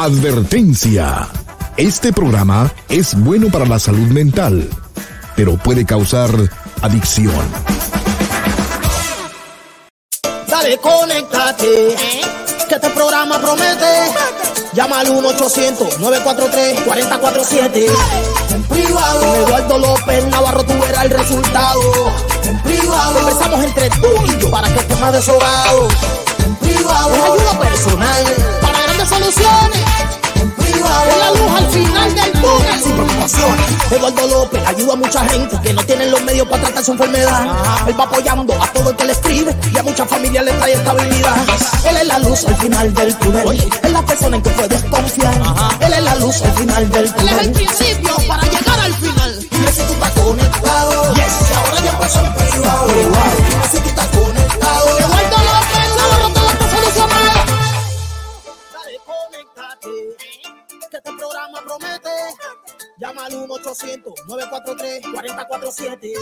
Advertencia. Este programa es bueno para la salud mental, pero puede causar adicción. Dale, conéctate. Que este programa promete. Llama al 1-800-943-4047. En privado. Eduardo López Navarro tú verás el resultado. En privado. Conversamos entre tú y yo para que estés más desobado. En privado. Eduardo López ayuda a mucha gente que no tienen los medios para tratar su enfermedad. Él va apoyando a todo el que le escribe y a muchas familias le trae estabilidad. Él es la luz al final del túnel. Es la persona en que puedes confiar. Él es la luz al final del túnel. Él es el principio para llegar al final. Dime si tú estás conectado. Yes. Y ahora ya pasó en privado. Dime si tú estás 800-943-4047.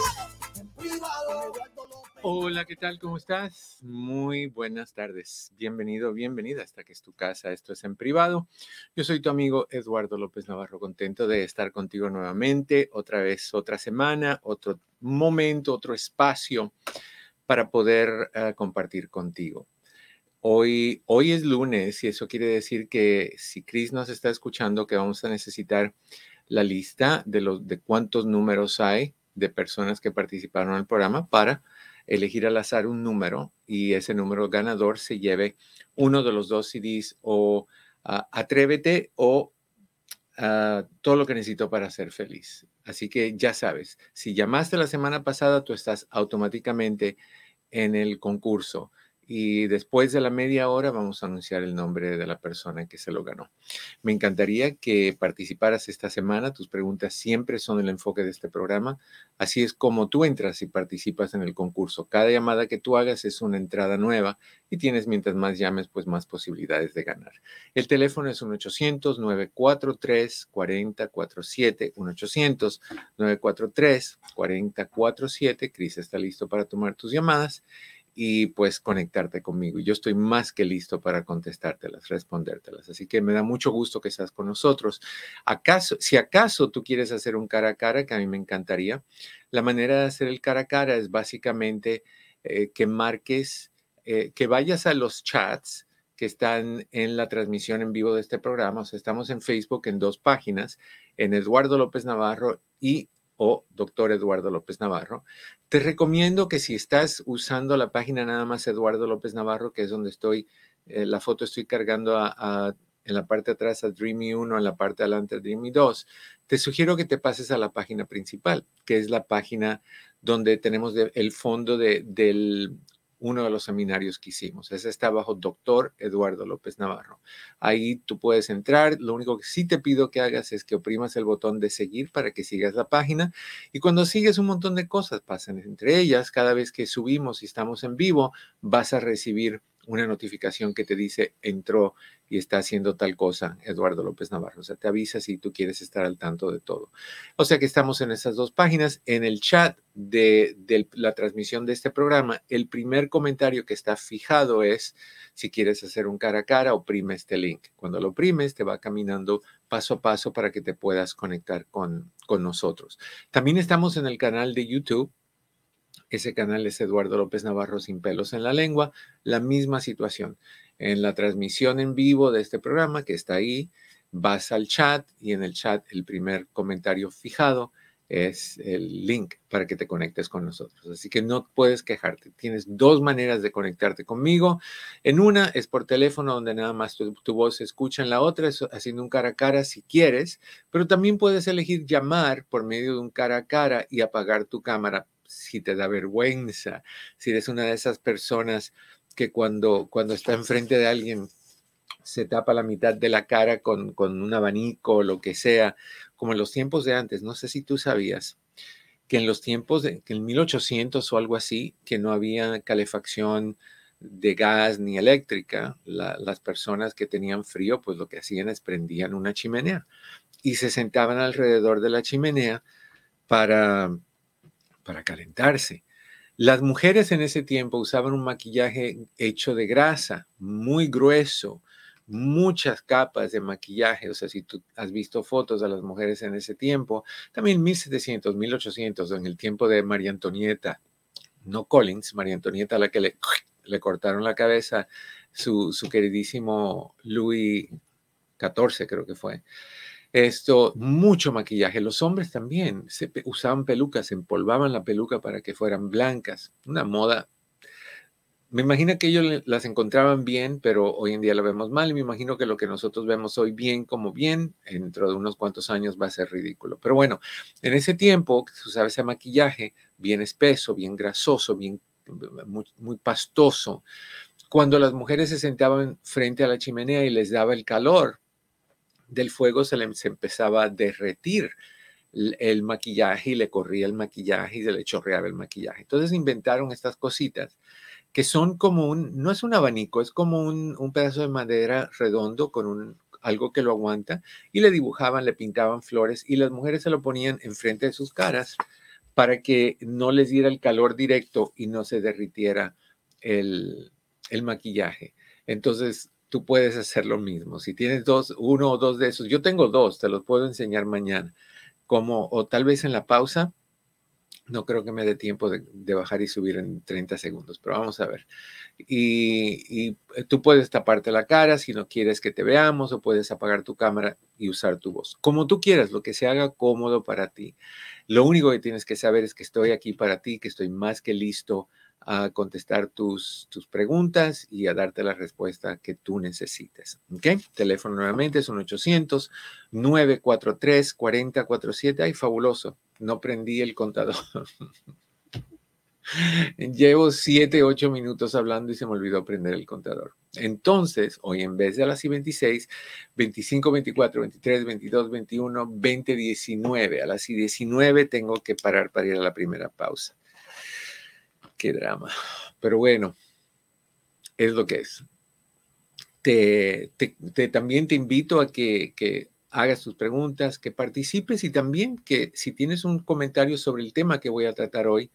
Hola, ¿qué tal? ¿Cómo estás? Muy buenas tardes. Bienvenido, bienvenida hasta que es tu casa. Esto es en privado. Yo soy tu amigo Eduardo López Navarro, contento de estar contigo nuevamente, otra vez, otra semana, otro momento, otro espacio para poder compartir contigo. Hoy, hoy es lunes y eso quiere decir que si Chris nos está escuchando, que vamos a necesitar la lista de, los, de cuántos números hay de personas que participaron en el programa para elegir al azar un número y ese número ganador se lleve uno de los dos CDs o ah, Atrévete o ah, todo lo que necesito para ser feliz. Así que ya sabes, si llamaste la semana pasada, tú estás automáticamente en el concurso y después de la media hora vamos a anunciar el nombre de la persona que se lo ganó. Me encantaría que participaras esta semana. Tus preguntas siempre son el enfoque de este programa. Así es como tú entras y participas en el concurso. Cada llamada que tú hagas es una entrada nueva y tienes mientras más llames, pues más posibilidades de ganar. El teléfono es 1-800-943-4047. 1-800-943-4047. Cris está listo para tomar tus llamadas y pues conectarte conmigo. Y yo estoy más que listo para contestártelas, respondértelas. Así que me da mucho gusto que estás con nosotros. ¿Acaso, si acaso tú quieres hacer un cara a cara, que a mí me encantaría, la manera de hacer el cara a cara es básicamente eh, que marques, eh, que vayas a los chats que están en la transmisión en vivo de este programa. O sea, estamos en Facebook en dos páginas, en Eduardo López Navarro y o doctor Eduardo López Navarro. Te recomiendo que si estás usando la página nada más Eduardo López Navarro, que es donde estoy, eh, la foto estoy cargando en la parte de atrás a Dreamy 1, en la parte de adelante a Dreamy 2, te sugiero que te pases a la página principal, que es la página donde tenemos el fondo de, del uno de los seminarios que hicimos. Ese está bajo doctor Eduardo López Navarro. Ahí tú puedes entrar. Lo único que sí te pido que hagas es que oprimas el botón de seguir para que sigas la página. Y cuando sigues un montón de cosas pasan entre ellas. Cada vez que subimos y estamos en vivo, vas a recibir una notificación que te dice entró y está haciendo tal cosa, Eduardo López Navarro. O sea, te avisa si tú quieres estar al tanto de todo. O sea que estamos en esas dos páginas. En el chat de, de, la transmisión de este programa, el primer comentario que está fijado es si quieres hacer un cara a cara, oprime este link. Cuando lo oprimes, te va caminando paso a paso para que te puedas conectar con, con nosotros. También estamos en el canal de YouTube ese canal es Eduardo López Navarro sin pelos en la lengua. La misma situación. En la transmisión en vivo de este programa que está ahí, vas al chat y en el chat el primer comentario fijado es el link para que te conectes con nosotros. Así que no puedes quejarte. Tienes dos maneras de conectarte conmigo. En una es por teléfono donde nada más tu, voz se escucha. En la otra es haciendo un cara a cara si quieres, pero también puedes elegir llamar por medio de un cara a cara y apagar tu cámara si te da vergüenza, si eres una de esas personas que cuando, cuando está enfrente de alguien se tapa la mitad de la cara con, con un abanico o lo que sea, como en los tiempos de antes. No sé si tú sabías que en los tiempos de que en 1800 o algo así, que no había calefacción de gas ni eléctrica, la, las personas que tenían frío, pues lo que hacían es prendían una chimenea y se sentaban alrededor de la chimenea para, para calentarse. Las mujeres en ese tiempo usaban un maquillaje hecho de grasa, muy grueso, muchas capas de maquillaje, o sea, si tú has visto fotos de las mujeres en ese tiempo, también 1700, 1800, en el tiempo de María Antonieta, no Collins, María Antonieta, a la que le, le cortaron la cabeza, su, su queridísimo Louis XIV creo que fue. Esto, mucho maquillaje. Los hombres también se usaban pelucas, se empolvaban la peluca para que fueran blancas. Una moda me imagino que ellos las encontraban bien, pero hoy en día la vemos mal y me imagino que lo que nosotros vemos hoy bien como bien, dentro de unos cuantos años va a ser ridículo. Pero bueno, en ese tiempo se usaba ese maquillaje bien espeso, bien grasoso, bien muy, pastoso. Cuando las mujeres se sentaban frente a la chimenea y les daba el calor del fuego, se les empezaba a derretir el maquillaje y le corría el maquillaje y se le chorreaba el maquillaje. Entonces inventaron estas cositas que son como un, no es un abanico, es como un, pedazo de madera redondo con un, algo que lo aguanta y le dibujaban, le pintaban flores y las mujeres se lo ponían enfrente de sus caras para que no les diera el calor directo y no se derritiera el, el maquillaje. Entonces, tú puedes hacer lo mismo. Si tienes dos, uno o dos de esos, yo tengo dos, te los puedo enseñar mañana. Como, o tal vez en la pausa, no creo que me dé tiempo de, bajar y subir en 30 segundos, pero vamos a ver. Y, eh, tú puedes taparte la cara si no quieres que te veamos o puedes apagar tu cámara y usar tu voz. Como tú quieras, lo que se haga cómodo para ti. Lo único que tienes que saber es que estoy aquí para ti, que estoy más que listo a contestar tus, tus preguntas y a darte la respuesta que tú necesites. ¿Ok? Teléfono nuevamente es un 800-943-4047. Ay, fabuloso no prendí el contador. Llevo 7, 8 minutos hablando y se me olvidó prender el contador. Entonces, hoy en vez de a las 26, 25, 24, 23, 22, 21, 20, 19. A las 19 tengo que parar para ir a la primera pausa. Qué drama. Pero bueno, es lo que es. Te, también te invito a que, hagas tus preguntas, que participes y también que si tienes un comentario sobre el tema que voy a tratar hoy,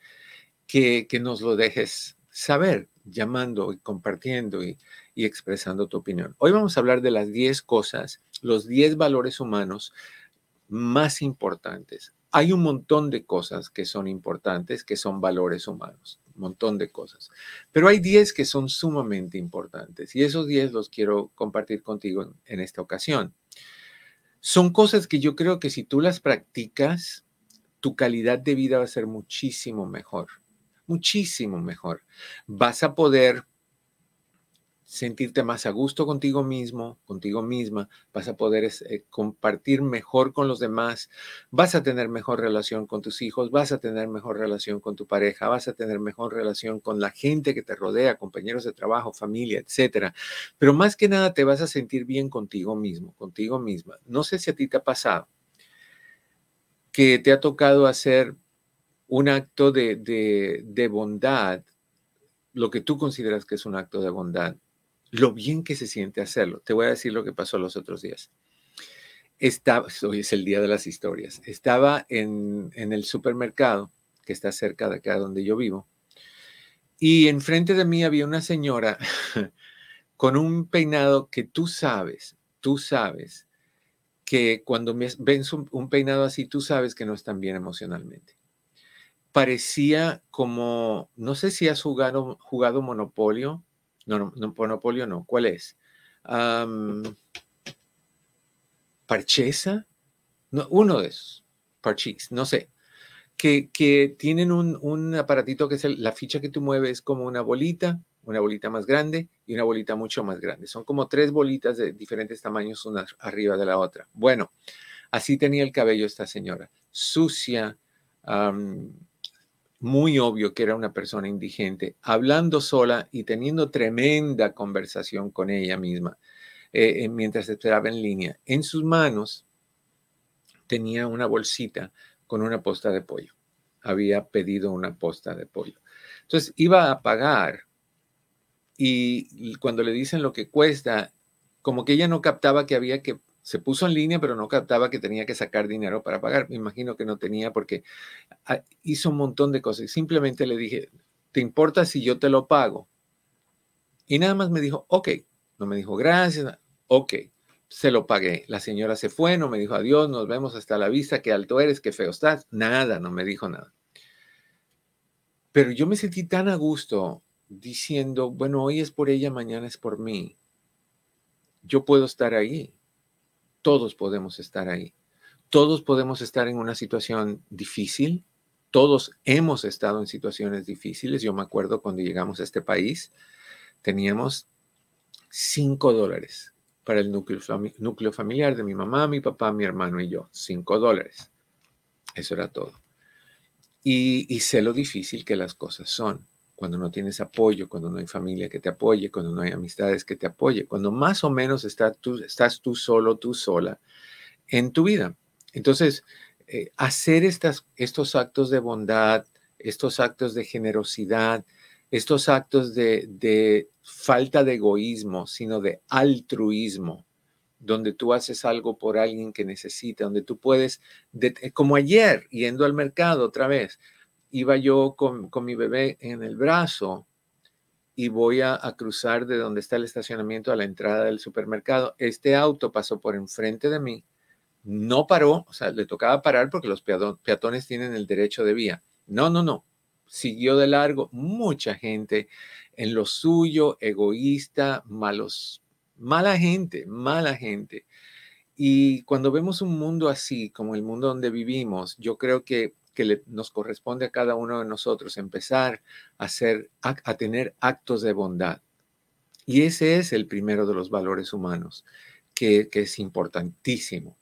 que, nos lo dejes saber llamando y compartiendo y, expresando tu opinión. Hoy vamos a hablar de las 10 cosas, los 10 valores humanos más importantes. Hay un montón de cosas que son importantes, que son valores humanos, montón de cosas. Pero hay 10 que son sumamente importantes y esos 10 los quiero compartir contigo en esta ocasión. Son cosas que yo creo que si tú las practicas, tu calidad de vida va a ser muchísimo mejor, muchísimo mejor. Vas a poder sentirte más a gusto contigo mismo, contigo misma, vas a poder eh, compartir mejor con los demás, vas a tener mejor relación con tus hijos, vas a tener mejor relación con tu pareja, vas a tener mejor relación con la gente que te rodea, compañeros de trabajo, familia, etcétera. Pero más que nada te vas a sentir bien contigo mismo, contigo misma. No sé si a ti te ha pasado que te ha tocado hacer un acto de, de bondad, lo que tú consideras que es un acto de bondad, lo bien que se siente hacerlo. Te voy a decir lo que pasó los otros días. Estaba, hoy es el día de las historias. Estaba en, el supermercado que está cerca de acá donde yo vivo. Y enfrente de mí había una señora con un peinado que tú sabes, tú sabes que cuando ven un peinado así, tú sabes que no están bien emocionalmente. Parecía como, no sé si has jugado, jugado Monopolio, no, no, Monopolio no. ¿Cuál es? Parchesa. No, uno de esos. Parchis, no sé. Que, que tienen un, un, aparatito que es la ficha que tú mueves como una bolita, una bolita más grande y una bolita mucho más grande. Son como tres bolitas de diferentes tamaños, una arriba de la otra. Bueno, así tenía el cabello esta señora. Sucia, muy obvio que era una persona indigente, hablando sola y teniendo tremenda conversación con ella misma eh, eh, mientras esperaba en línea. En sus manos tenía una bolsita con una posta de pollo. Había pedido una posta de pollo. Entonces iba a pagar y cuando le dicen lo que cuesta, como que ella no captaba que había que se puso en línea, pero no captaba que tenía que sacar dinero para pagar. Me imagino que no tenía porque ah, hizo un montón de cosas. Simplemente le dije, ¿te importa si yo te lo pago? Y nada más me dijo, ok. No me dijo gracias. Ok, se lo pagué. La señora se fue, no me dijo adiós, nos vemos hasta la vista, qué alto eres, qué feo estás. Nada, no me dijo nada. Pero yo me sentí tan a gusto diciendo, bueno, hoy es por ella, mañana es por mí. Yo puedo estar ahí. Todos podemos estar ahí. Todos podemos estar en una situación difícil. Todos hemos estado en situaciones difíciles. Yo me acuerdo cuando llegamos a este país, teníamos cinco dólares para el núcleo, familiar de mi mamá, mi papá, mi hermano y yo. Cinco dólares. Eso era todo. Y, sé lo difícil que las cosas son. Cuando no tienes apoyo, cuando no hay familia que te apoye, cuando no hay amistades que te apoye, cuando más o menos estás tú solo, tú sola en tu vida. Entonces, eh, hacer estos actos de bondad, estos actos de generosidad, estos actos de, de falta de egoísmo, sino de altruismo, donde tú haces algo por alguien que necesita, donde tú puedes, como ayer, yendo al mercado otra vez, iba yo con, mi bebé en el brazo y voy a, cruzar de donde está el estacionamiento a la entrada del supermercado. Este auto pasó por enfrente de mí, no paró, o sea, le tocaba parar porque los peatones tienen el derecho de vía. No, no, no, siguió de largo. Mucha gente en lo suyo, egoísta, malos Mala gente, mala gente. Y cuando vemos un mundo así, como el mundo donde vivimos, yo creo que, que nos corresponde a cada uno de nosotros empezar a, hacer, a, tener actos de bondad. Y ese es el primero de los valores humanos, que, que es importantísimo.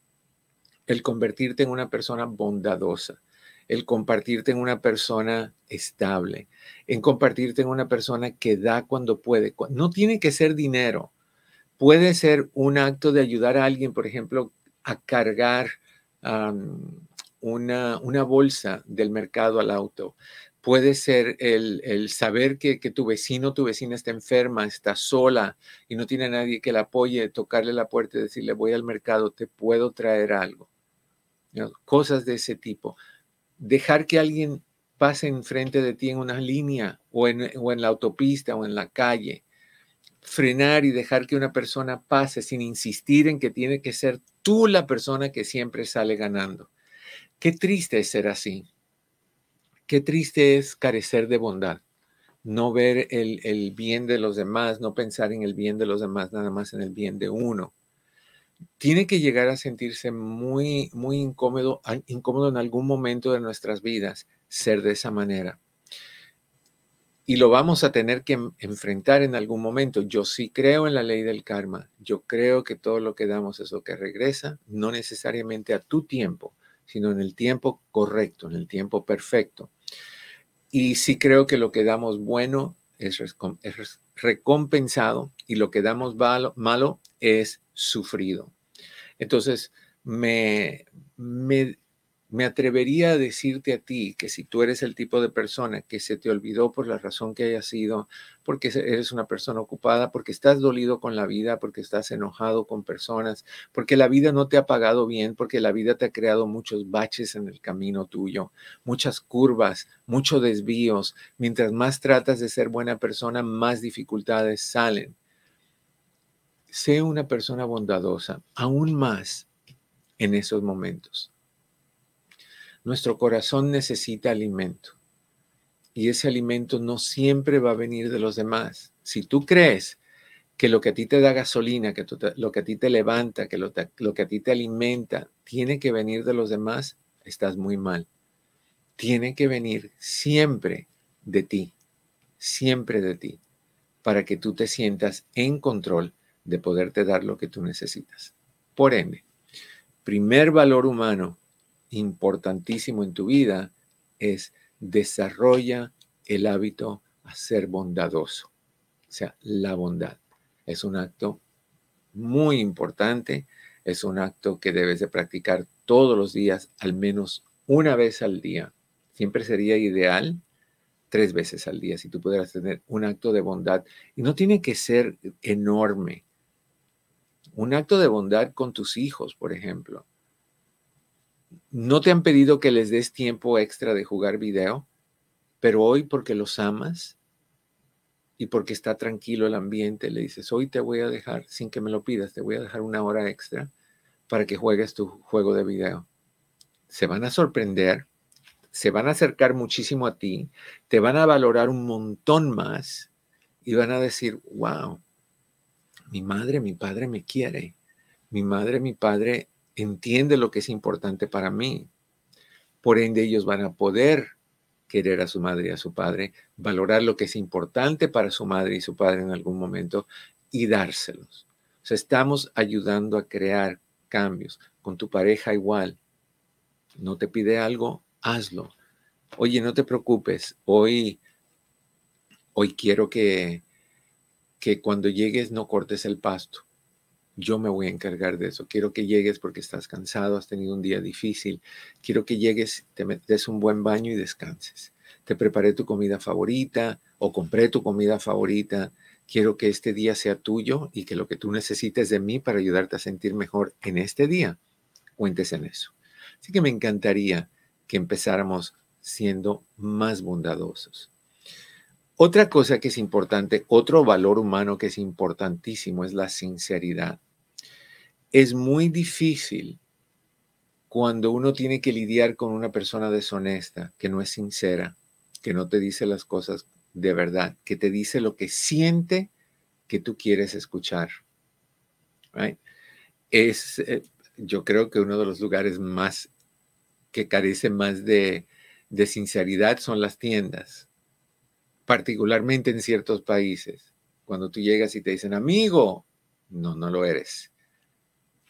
El convertirte en una persona bondadosa, el compartirte en una persona estable, en compartirte en una persona que da cuando puede. No tiene que ser dinero Puede ser un acto de ayudar a alguien, por ejemplo, a cargar una, una, bolsa del mercado al auto. Puede ser el, saber que, tu vecino, tu vecina está enferma, está sola y no tiene nadie que la apoye, tocarle la puerta y decirle, voy al mercado, te puedo traer algo. Cosas de ese tipo. Dejar que alguien pase enfrente de ti en una línea o en, o en la autopista o en la calle frenar y dejar que una persona pase sin insistir en que tiene que ser tú la persona que siempre sale ganando. Qué triste es ser así. Qué triste es carecer de bondad. No ver el, bien de los demás, no pensar en el bien de los demás, nada más en el bien de uno. Tiene que llegar a sentirse muy, muy incómodo, incómodo en algún momento de nuestras vidas ser de esa manera y lo vamos a tener que enfrentar en algún momento. Yo sí creo en la ley del karma. Yo creo que todo lo que damos es lo que regresa, no necesariamente a tu tiempo, sino en el tiempo correcto, en el tiempo perfecto. Y sí creo que lo que damos bueno es, recompensado y lo que damos malo, es sufrido. Entonces, me, me atrevería a decirte a ti que si tú eres el tipo de persona que se te olvidó por la razón que haya sido, porque eres una persona ocupada, porque estás dolido con la vida, porque estás enojado con personas, porque la vida no te ha pagado bien, porque la vida te ha creado muchos baches en el camino tuyo, muchas curvas, muchos desvíos. Mientras más tratas de ser buena persona, más dificultades salen. Sé una persona bondadosa, aún más en esos momentos nuestro corazón necesita alimento y ese alimento no siempre va a venir de los demás. Si tú crees que lo que a ti te da gasolina, que lo que a ti te levanta, que lo, lo que a ti te alimenta, tiene que venir de los demás, estás muy mal. Tiene que venir siempre de ti, siempre de ti, para que tú te sientas en control de poderte dar lo que tú necesitas. Por ende, primer valor humano importantísimo en tu vida es desarrolla el hábito a ser bondadoso. O sea, la bondad es un acto muy importante, es un acto que debes de practicar todos los días, al menos una vez al día. Siempre sería ideal tres veces al día si tú pudieras tener un acto de bondad. Y no tiene que ser enorme. Un acto de bondad con tus hijos, por ejemplo no te han pedido que les des tiempo extra de jugar video, pero hoy porque los amas y porque está tranquilo el ambiente, le dices, hoy te voy a dejar, sin que me lo pidas, te voy a dejar una hora extra para que juegues tu juego de video. Se van a sorprender, se van a acercar muchísimo a ti, te van a valorar un montón más y van a decir, wow, mi madre, mi padre me quiere, mi madre, mi padre entiende lo que es importante para mí. Por ende, ellos van a poder querer a su madre y a su padre, valorar lo que es importante para su madre y su padre en algún momento y dárselos. O sea, estamos ayudando a crear cambios. Con tu pareja igual. No te pide algo, hazlo. Oye, no te preocupes. Hoy, hoy quiero que, que cuando llegues no cortes el pasto. Yo me voy a encargar de eso. Quiero que llegues porque estás cansado, has tenido un día difícil. Quiero que llegues, te des un buen baño y descanses. Te preparé tu comida favorita o compré tu comida favorita. Quiero que este día sea tuyo y que lo que tú necesites de mí para ayudarte a sentir mejor en este día, cuentes en eso. Así que me encantaría que empezáramos siendo más bondadosos. Otra cosa que es importante, otro valor humano que es importantísimo es la sinceridad. Es muy difícil cuando uno tiene que lidiar con una persona deshonesta, que no es sincera, que no te dice las cosas de verdad, que te dice lo que siente que tú quieres escuchar. Es, eh, yo creo que uno de los lugares más que carece más de, de sinceridad son las tiendas particularmente en ciertos países. Cuando tú llegas y te dicen, amigo, no, no lo eres.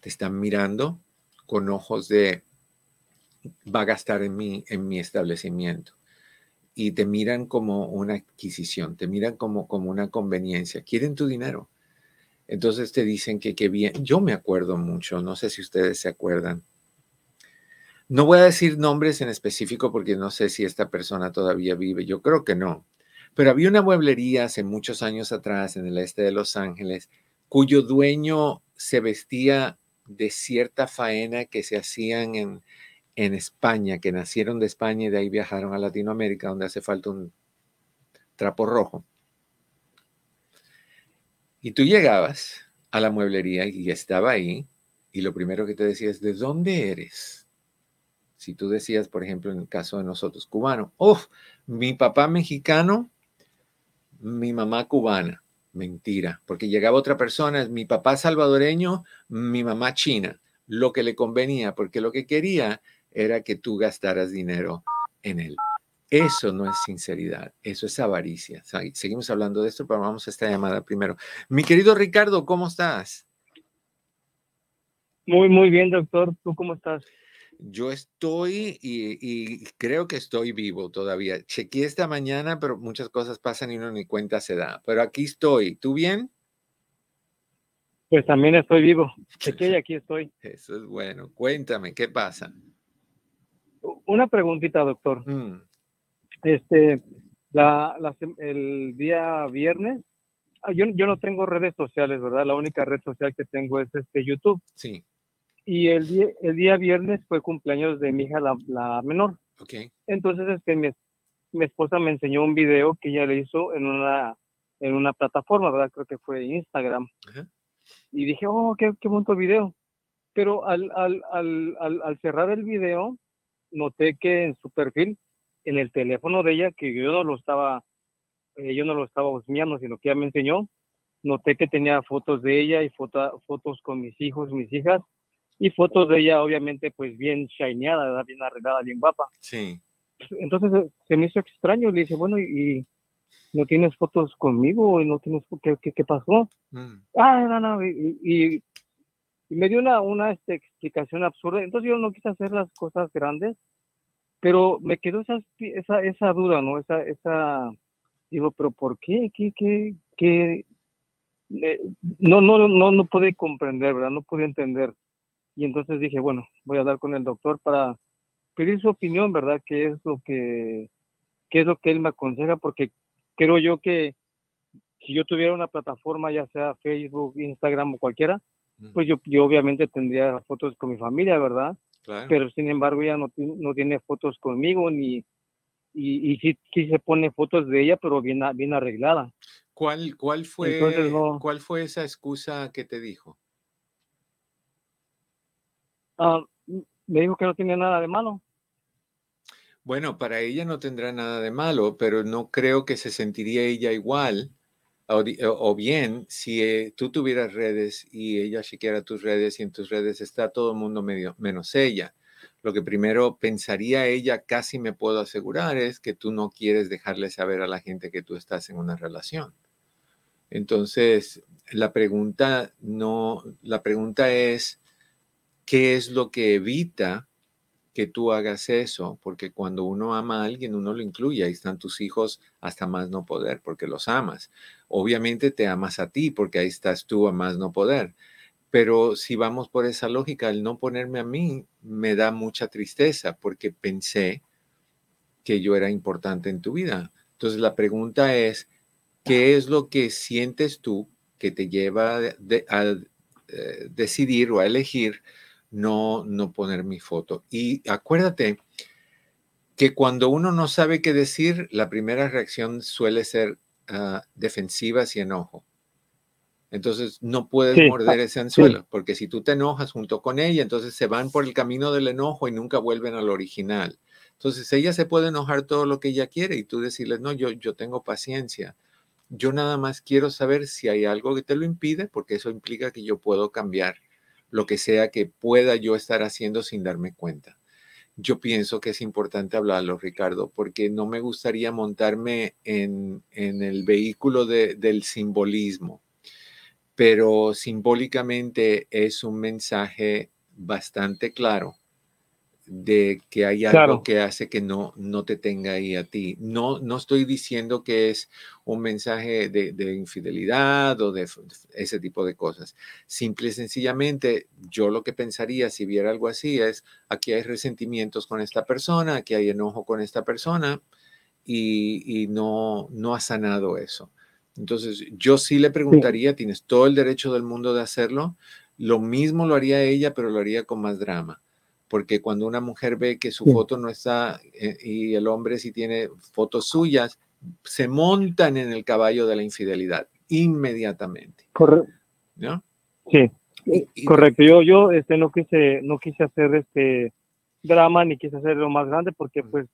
Te están mirando con ojos de, va a gastar en mí, en mi establecimiento. Y te miran como una adquisición, te miran como, como una conveniencia. Quieren tu dinero. Entonces te dicen que qué bien. Yo me acuerdo mucho, no sé si ustedes se acuerdan. No voy a decir nombres en específico porque no sé si esta persona todavía vive. Yo creo que no. Pero había una mueblería hace muchos años atrás en el este de Los Ángeles cuyo dueño se vestía de cierta faena que se hacían en, en España, que nacieron de España y de ahí viajaron a Latinoamérica, donde hace falta un trapo rojo. Y tú llegabas a la mueblería y estaba ahí, y lo primero que te decía es, ¿de dónde eres? Si tú decías, por ejemplo, en el caso de nosotros, cubano, oh, mi papá mexicano mi mamá cubana. Mentira, porque llegaba otra persona, mi papá salvadoreño, mi mamá china, lo que le convenía, porque lo que quería era que tú gastaras dinero en él. Eso no es sinceridad, eso es avaricia. Seguimos hablando de esto, pero vamos a esta llamada primero. Mi querido Ricardo, ¿cómo estás? Muy, muy bien, doctor. ¿Tú cómo estás? Yo estoy y, creo que estoy vivo todavía. Chequeé esta mañana, pero muchas cosas pasan y uno ni cuenta se da. Pero aquí estoy. ¿Tú bien? Pues también estoy vivo. Chequeé y aquí estoy. Eso es bueno. Cuéntame, ¿qué pasa? Una preguntita, doctor. Mm. Este, la, el día viernes, ah, yo, yo no tengo redes sociales, ¿verdad? La única red social que tengo es este YouTube. Sí. Y el día, el día viernes fue cumpleaños de mi hija, la, menor. Okay. Entonces, este, mi, mi, esposa me enseñó un video que ella le hizo en una, en una plataforma, ¿verdad? Creo que fue Instagram. Y dije, oh, qué, qué bonito video. Pero al, al, al, al, cerrar el video, noté que en su perfil, en el teléfono de ella, que yo no lo estaba, eh, yo no lo estaba husmeando, sino que ella me enseñó, noté que tenía fotos de ella y fotos con mis hijos, mis hijas, y fotos de ella obviamente pues bien shineada, bien arreglada, bien guapa. Sí. Entonces eh, se me hizo extraño, le dije, bueno, ¿y no tienes fotos conmigo? ¿Y no tienes qué, qué, qué pasó? Mm. Ah, no, no, y, y, me dio una, una este, explicación absurda. Entonces yo no quise hacer las cosas grandes, pero me quedó esa, esa, esa duda, ¿no? Esa, esa, digo, pero ¿por qué? ¿Qué, qué, qué? Eh, no, no, no, no pude comprender, ¿verdad? No pude entender. Y entonces dije, bueno, voy a hablar con el doctor para pedir su opinión, ¿verdad? ¿Qué es lo que, qué es lo que él me aconseja? Porque creo yo que si yo tuviera una plataforma, ya sea Facebook, Instagram o cualquiera, pues yo, yo obviamente tendría fotos con mi familia, ¿verdad? Pero sin embargo ella no, no tiene fotos conmigo ni y, y sí, sí, se pone fotos de ella, pero bien, bien arreglada. ¿Cuál, cuál, fue, ¿Cuál fue esa excusa que te dijo? Ah, me dijo que no tenía nada de malo. Bueno, para ella no tendrá nada de malo, pero no creo que se sentiría ella igual. O, bien, si eh, tú tuvieras redes y ella chequeara tus redes y en tus redes está todo el mundo medio, menos ella. Lo que primero pensaría ella, casi me puedo asegurar, es que tú no quieres dejarle saber a la gente que tú estás en una relación. Entonces, la pregunta no, la pregunta es, ¿qué es lo que evita que tú hagas eso, porque cuando uno ama a alguien, uno lo incluye, ahí están tus hijos hasta más no poder, porque los amas. Obviamente te amas a ti, porque ahí estás tú a más no poder. Pero si vamos por esa lógica, el no ponerme a mí me da mucha tristeza, porque pensé que yo era importante en tu vida. Entonces la pregunta es, ¿qué es lo que sientes tú que te lleva a eh, decidir o a elegir? No, no poner mi foto. Y acuérdate que cuando uno no sabe qué decir, la primera reacción suele ser ah, defensiva y enojo. Entonces no puedes morder ese anzuelo, porque si tú te enojas junto con ella, entonces se van por el camino del enojo y nunca vuelven al original. Entonces ella se puede enojar todo lo que ella quiere y tú decirle, no, yo, yo tengo paciencia. Yo nada más quiero saber si hay algo que te lo impide, porque eso implica que yo puedo cambiar lo que sea que pueda yo estar haciendo sin darme cuenta. Yo pienso que es importante hablarlo, Ricardo, porque no me gustaría montarme en, el vehículo del simbolismo, pero simbólicamente es un mensaje bastante claro de que hay algo que hace que no, no te tenga ahí a ti. No, no estoy diciendo que es un mensaje de, infidelidad o de ese tipo de cosas. Simple y sencillamente, yo lo que pensaría si viera algo así es, aquí hay resentimientos con esta persona, aquí hay enojo con esta persona y, no, no ha sanado eso. Entonces, yo sí le preguntaría, tienes todo el derecho del mundo de hacerlo. Lo mismo lo haría ella, pero lo haría con más drama porque cuando una mujer ve que su foto no está eh, y el hombre sí tiene fotos suyas, se montan en el caballo de la infidelidad inmediatamente. Correcto. ¿No? Sí. Correcto. Yo, yo este, no quise, no quise hacer este drama ni quise hacerlo más grande porque pues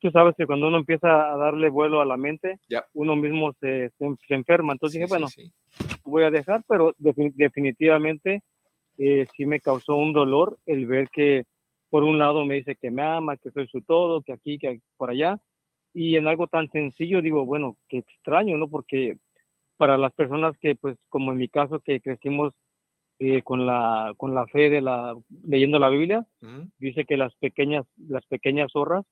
tú sabes que cuando uno empieza a darle vuelo a la mente, uno mismo se, se, enferma. Entonces dije, bueno, voy a dejar, pero definitivamente eh, sí me causó un dolor el ver que por un lado me dice que me ama, que soy su todo, que aquí, que por allá, y en algo tan sencillo digo, bueno, qué extraño, ¿no? Porque para las personas que, pues, como en mi caso, que crecimos eh, con la con la fe de la leyendo la Biblia, dice que las pequeñas las pequeñas zorras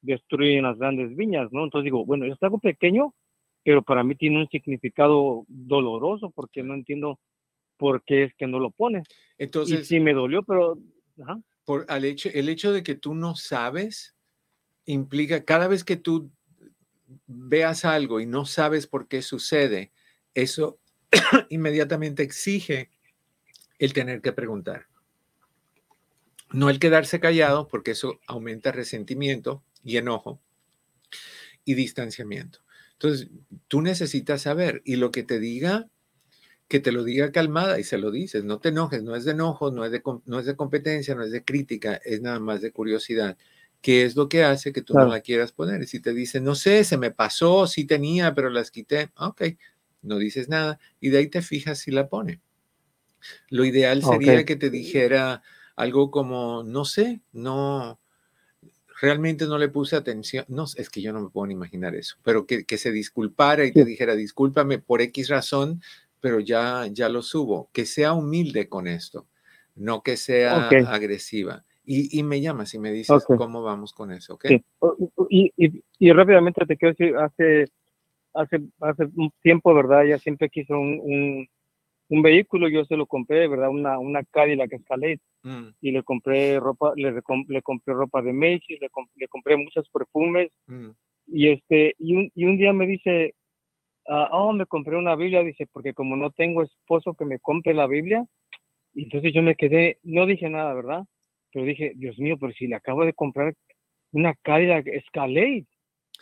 destruyen las grandes viñas, ¿no? Entonces digo, bueno, es algo pequeño, pero para mí tiene un significado doloroso porque no entiendo porque es que no lo pone. Entonces, y sí me dolió, pero... Por al hecho, el hecho de que tú no sabes implica, cada vez que tú veas algo y no sabes por qué sucede, eso inmediatamente exige el tener que preguntar. No el quedarse callado, porque eso aumenta resentimiento y enojo y distanciamiento. Entonces, tú necesitas saber y lo que te diga que te lo diga calmada y se lo dices, no te enojes, no es de enojo, no es de, no es de competencia, no es de crítica, es nada más de curiosidad. ¿Qué es lo que hace que tú no la quieras poner? Y si te dice, no sé, se me pasó, sí tenía, pero las quité, ok, no dices nada y de ahí te fijas si la pone. Lo ideal sería que te dijera algo como, no sé, no, realmente no le puse atención, no, es que yo no me puedo ni imaginar eso, pero que, que se disculpara y te dijera, discúlpame por X razón, pero ya, ya lo subo. Que sea humilde con esto, no que sea agresiva. Y, y, me llamas y me dices cómo vamos con eso, ¿ok? Y, y, rápidamente te quiero decir, hace, hace, hace un tiempo, ¿verdad? Ella siempre quiso un, un, vehículo, yo se lo compré, ¿verdad? Una, una Cadillac Escalade. Mm. Y le compré ropa, le, le compré ropa de Macy's, le, le compré muchos perfumes. Mm. Y, este, y, un, y un día me dice, Ah, oh, me compré una Biblia, dice, porque como no tengo esposo que me compre la Biblia, entonces yo me quedé, no dije nada, ¿verdad? Pero dije, Dios mío, pero si le acabo de comprar una Cadillac Escalade,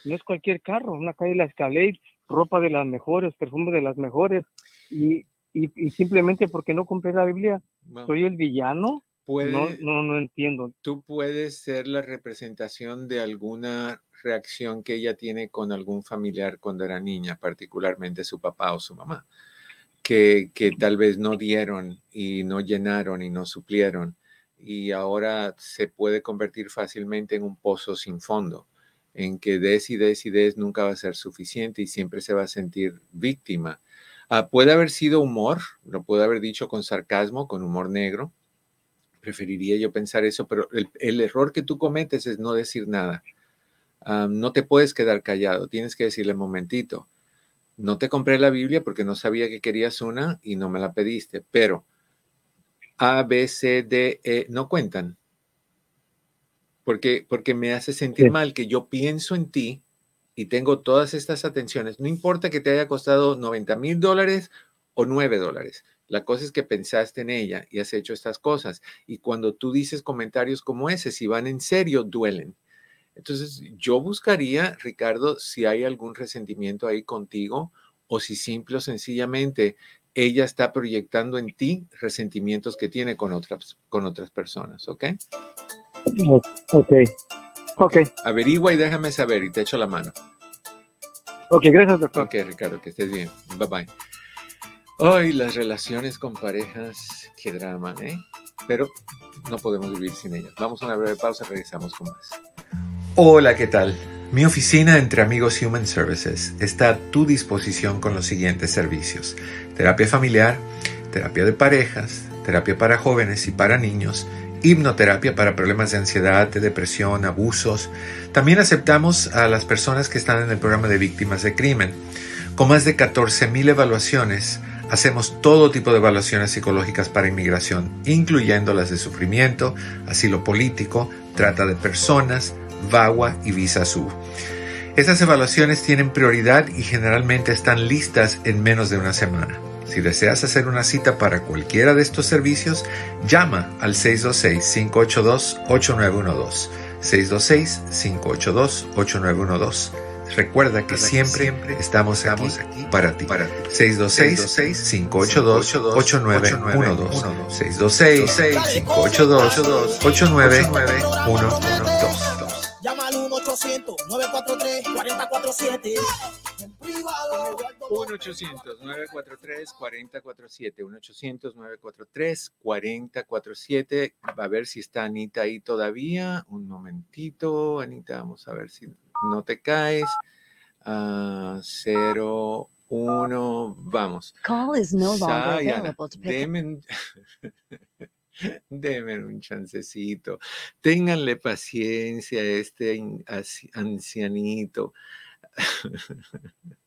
no es cualquier carro, una Cadillac Escalade ropa de las mejores, perfume de las mejores, y, y, simplemente porque no compré la Biblia, soy el villano. No, no, no entiendo. Tú puedes ser la representación de alguna reacción que ella tiene con algún familiar cuando era niña, particularmente su papá o su mamá, que, que tal vez no dieron y no llenaron y no suplieron y ahora se puede convertir fácilmente en un pozo sin fondo, en que des y des y des nunca va a ser suficiente y siempre se va a sentir víctima. Ah, puede haber sido humor, lo puede haber dicho con sarcasmo, con humor negro. Preferiría yo pensar eso, pero el, error que tú cometes es no decir nada. Ah, no te puedes quedar callado, tienes que decirle momentito. No te compré la Biblia porque no sabía que querías una y no me la pediste, pero a, B, C, D, E no cuentan. Porque, porque me hace sentir mal que yo pienso en ti y tengo todas estas atenciones. No importa que te haya costado 90 mil dólares o 9 dólares. La cosa es que pensaste en ella y has hecho estas cosas. Y cuando tú dices comentarios como ese, si van en serio, duelen. Entonces, yo buscaría, Ricardo, si hay algún resentimiento ahí contigo o si simple o sencillamente ella está proyectando en ti resentimientos que tiene con otras, con otras personas, ¿ok? Ok. Ok. Averigua y déjame saber y te echo la mano. Ok, gracias, doctor. Ok, Ricardo, que estés bien. Bye bye. Hoy las relaciones con parejas, qué drama, ¿eh? Pero no podemos vivir sin ellas. Vamos a una breve pausa, regresamos con más. Hola, ¿qué tal? Mi oficina entre amigos Human Services está a tu disposición con los siguientes servicios. Terapia familiar, terapia de parejas, terapia para jóvenes y para niños, hipnoterapia para problemas de ansiedad, de depresión, abusos. También aceptamos a las personas que están en el programa de víctimas de crimen. Con más de 14.000 evaluaciones, hacemos todo tipo de evaluaciones psicológicas para inmigración, incluyendo las de sufrimiento, asilo político, trata de personas, VAWA y Visa Sur. Estas evaluaciones tienen prioridad y generalmente están listas en menos de una semana. Si deseas hacer una cita para cualquiera de estos servicios, llama al 626-582-8912. 626-582-8912. Recuerda que siempre, estamos, aquí, para ti. 626-582-8912. 626-582-8912. Llama al 1-800-943-4047. En privado. 1-800-943-4047. 1-800-943-4047. A ver si está Anita ahí todavía. Un momentito, Anita. Vamos a ver si no te caes. Uh, 0, 1, vamos. Call is no longer available to pick un chancecito. Ténganle paciencia a este ancianito.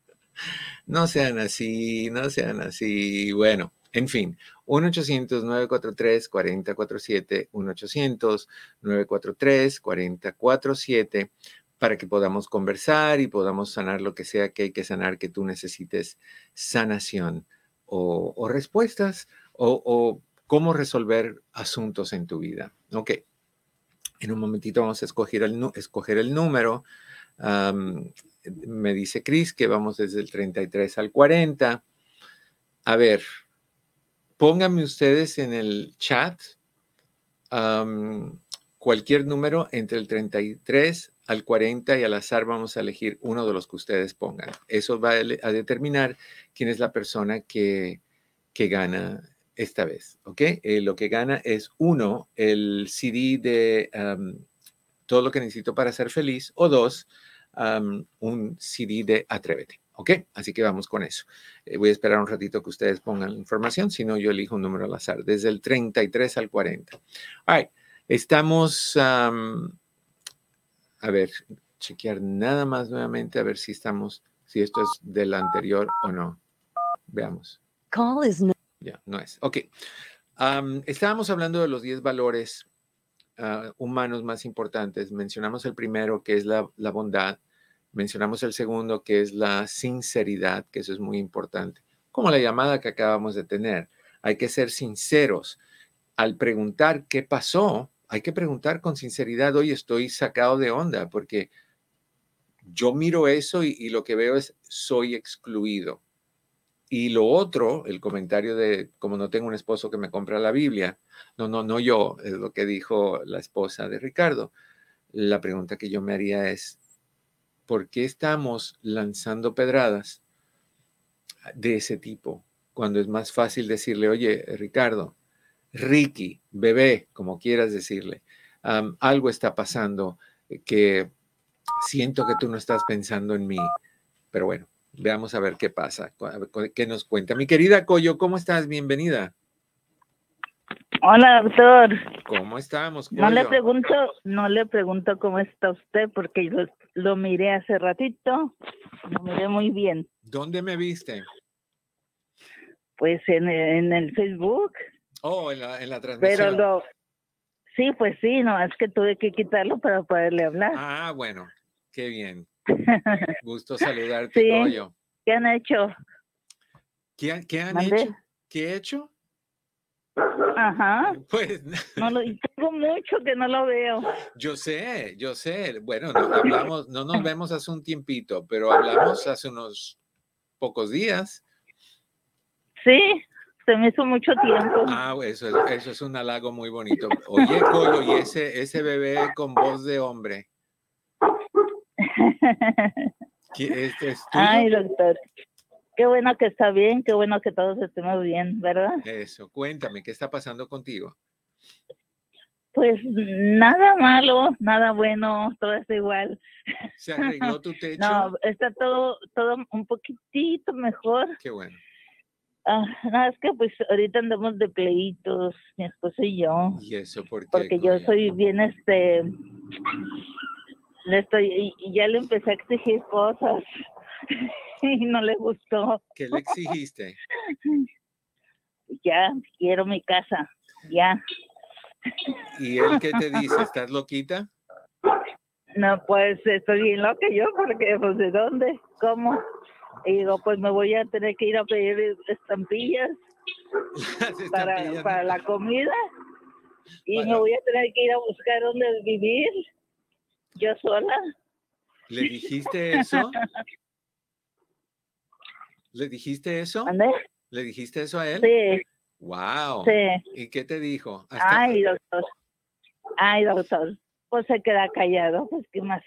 No sean así, no sean así. Bueno, en fin, 1-800-943-4047, 1-800-943-4047, para que podamos conversar y podamos sanar lo que sea que hay que sanar, que tú necesites sanación o, respuestas o cómo resolver asuntos en tu vida. Ok. En un momentito vamos a escoger el, escoger el número. me dice Cris que vamos desde el 33 al 40. A ver, pónganme ustedes en el chat cualquier número entre el 33 al 40 y al azar vamos a elegir uno de los que ustedes pongan. Eso va a determinar quién es la persona que, que gana esta vez, ¿ok? Eh, lo que gana es uno, el CD de Todo lo que necesito para ser feliz, o dos, un CD de Atrévete, ¿ok? Así que vamos con eso. Eh, voy a esperar un ratito que ustedes pongan la información, si no yo elijo un número al azar, desde el 33 al 40. All right, estamos, a ver, chequear nada más nuevamente a ver si estamos, si esto es del anterior o no. Veamos. Call is ya, no es. Ok. estábamos hablando de los 10 valores ah, humanos más importantes. Mencionamos el primero, que es la, la, bondad. Mencionamos el segundo, que es la sinceridad, que eso es muy importante. Como la llamada que acabamos de tener. Hay que ser sinceros. Al preguntar qué pasó, hay que preguntar con sinceridad, hoy estoy sacado de onda porque yo miro eso y, lo que veo es soy excluido. Y lo otro, el comentario de como no tengo un esposo que me compra la Biblia, no, no, no yo, es lo que dijo la esposa de Ricardo. La pregunta que yo me haría es, ¿por qué estamos lanzando pedradas de ese tipo? Cuando es más fácil decirle, oye, Ricardo, Ricky, bebé, como quieras decirle, algo está pasando que siento que tú no estás pensando en mí, pero bueno, veamos a ver qué pasa, qué nos cuenta. Mi querida Coyo, ¿cómo estás? Bienvenida. Hola, doctor. ¿Cómo estamos? No le pregunto, no le pregunto cómo está usted porque lo, lo miré hace ratito, lo miré muy bien. ¿Dónde me viste? Pues en, en el Facebook. Oh, en la, en la transmisión. Pero lo, sí, pues sí, no, es que tuve que quitarlo para poderle hablar. Ah, bueno, qué bien. Gusto saludarte, sí. ¿Qué han hecho? ¿Qué, qué han hecho? ¿Qué he hecho? Ajá. Pues no lo, tengo mucho que no lo veo. Yo sé, yo sé. Bueno, no, hablamos, no nos vemos hace un tiempito, pero hablamos hace unos pocos días. Sí, se me hizo mucho tiempo. Ah, eso, eso es un halago muy bonito. Oye, Colo, y ese, ese bebé con voz de hombre. ¿Este es Ay, doctor. Qué bueno que está bien, qué bueno que todos estemos bien, ¿verdad? Eso, cuéntame, ¿qué está pasando contigo? Pues nada malo, nada bueno, todo está igual. ¿Se arregló tu techo? No, está todo, todo un poquitito mejor. Qué bueno. Ah, nada, es que pues ahorita andamos de pleitos, mi esposo y yo. ¿Y eso por qué? Porque yo soy bien, este, le estoy, y ya le empecé a exigir cosas. y no le gustó. ¿Qué le exigiste? Ya, quiero mi casa, ya. ¿Y él qué te dice? ¿Estás loquita? No, pues estoy bien loca yo, porque pues de dónde, cómo. Y digo, pues me voy a tener que ir a pedir estampillas, Para, para, la comida. Y me voy a tener que ir a buscar dónde vivir, yo sola. ¿Le dijiste eso? ¿Le dijiste eso? ¿Le dijiste eso a él? Sí. Wow. Sí. ¿Y qué te dijo? Ay, doctor. Ay, doctor. Pues se queda callado, pues qué más.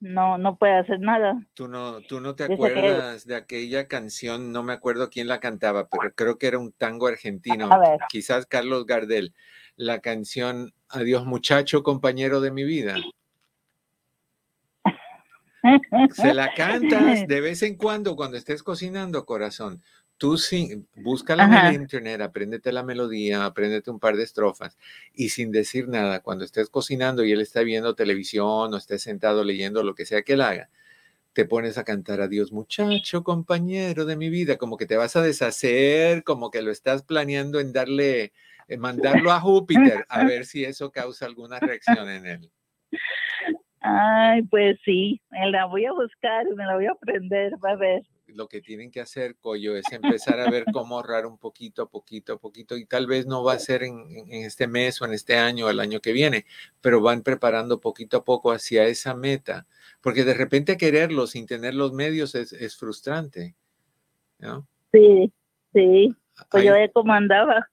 No, no puede hacer nada. Tú no, tú no te acuerdas de aquella canción, no me acuerdo quién la cantaba, pero creo que era un tango argentino, quizás Carlos Gardel, la canción Adiós muchacho, compañero de mi vida. Se la cantas de vez en cuando cuando estés cocinando, corazón. Tú sí, búscala en el internet, apréndete la melodía, apréndete un par de estrofas y sin decir nada, cuando estés cocinando y él está viendo televisión o estés sentado leyendo lo que sea que él haga, te pones a cantar adiós muchacho, compañero de mi vida, como que te vas a deshacer, como que lo estás planeando en darle, en mandarlo a Júpiter, a ver si eso causa alguna reacción en él. Ay, pues sí, me la voy a buscar, me la voy a aprender, va a ver. Lo que tienen que hacer, Coyo, es empezar a ver cómo ahorrar un poquito a poquito a poquito y tal vez no va a ser en, este mes o en este año o el año que viene, pero van preparando poquito a poco hacia esa meta, porque de repente quererlo sin tener los medios es, frustrante, ¿no? Sí, sí, pues yo he como andaba,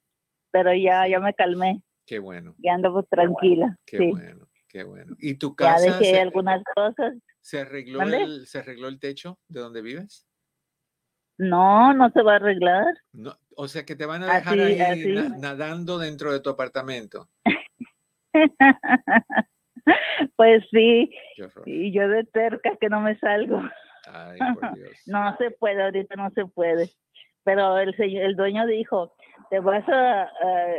pero ya, ya me calmé. Qué bueno. Ya ando tranquila. Qué bueno. Qué bueno. ¿Y tu casa? Ya dejé algunas cosas. ¿Se arregló, el, ¿Se arregló el techo de donde vives? No, no se va a arreglar. No, o sea que te van a dejar ahí nadando dentro de tu apartamento. pues sí. Y yo de cerca que no me salgo. Ay, por Dios. no se puede, ahorita no se puede. Pero el el dueño dijo, te vas a,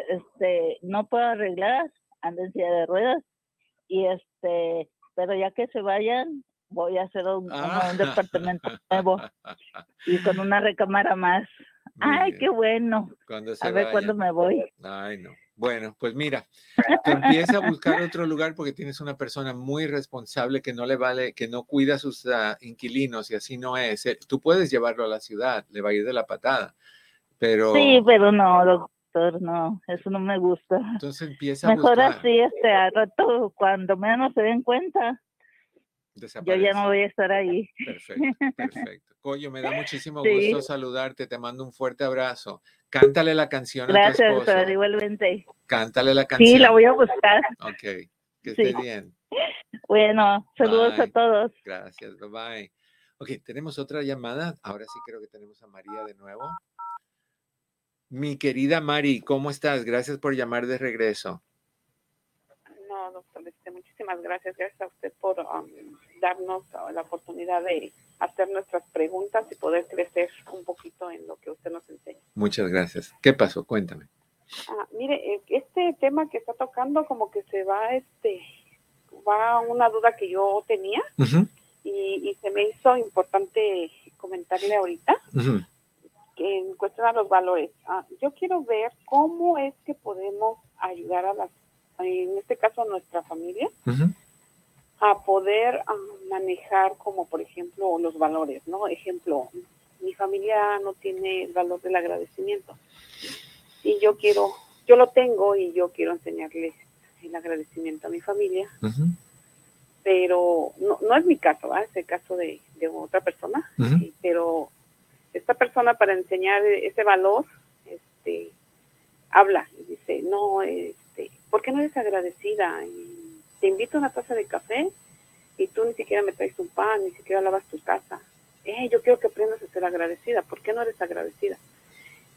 este, no puedo arreglar, anda en silla de ruedas, y este, pero ya que se vayan, voy a hacer un, ah. departamento nuevo y con una recámara más. Ay, qué bueno. a ver cuándo me voy. Ay, no. Bueno, pues mira, te empieza a buscar otro lugar porque tienes una persona muy responsable que no le vale, que no cuida a sus ah, inquilinos y así no es. Eh, tú puedes llevarlo a la ciudad, le va a ir de la patada, pero... Sí, pero no, no, eso no me gusta. Entonces empieza a Mejor así, este, a rato, cuando menos se den cuenta. Yo ya no voy a estar ahí. Perfecto, perfecto. Coyo, me da muchísimo gusto saludarte, te mando un fuerte abrazo. Cántale la canción Gracias, a tu esposo. igualmente. Cántale la canción. Sí, la voy a buscar. Ok, que esté bien. Bueno, saludos a todos. Gracias, bye bye. Ok, tenemos otra llamada. Ahora sí creo que tenemos a María de nuevo. Mi querida Mari, ¿cómo estás? Gracias por llamar de regreso. No, doctor, este, muchísimas gracias. Gracias a usted por um, darnos la oportunidad de hacer nuestras preguntas y poder crecer un poquito en lo que usted nos enseña. Muchas gracias. ¿Qué pasó? Cuéntame. Ah, mire, eh, este tema que está tocando como que se va, este, va una duda que yo tenía y, se me hizo importante comentarle ahorita en cuestión a los valores. Ah, yo quiero ver cómo es que podemos ayudar a las, en este caso a nuestra familia, a poder ah, manejar como por ejemplo los valores, ¿no? Ejemplo, mi familia no tiene el valor del agradecimiento y yo quiero, yo lo tengo y yo quiero enseñarles el agradecimiento a mi familia. Pero no, no es mi caso, es el caso de, otra persona, pero esta persona para enseñar ese valor, este, habla y dice, no, este, ¿por qué no eres agradecida? Te invito a una taza de café y tú ni siquiera me traes un pan, ni siquiera lavas tu casa. Eh, yo quiero que aprendas a ser agradecida. ¿Por qué no eres agradecida?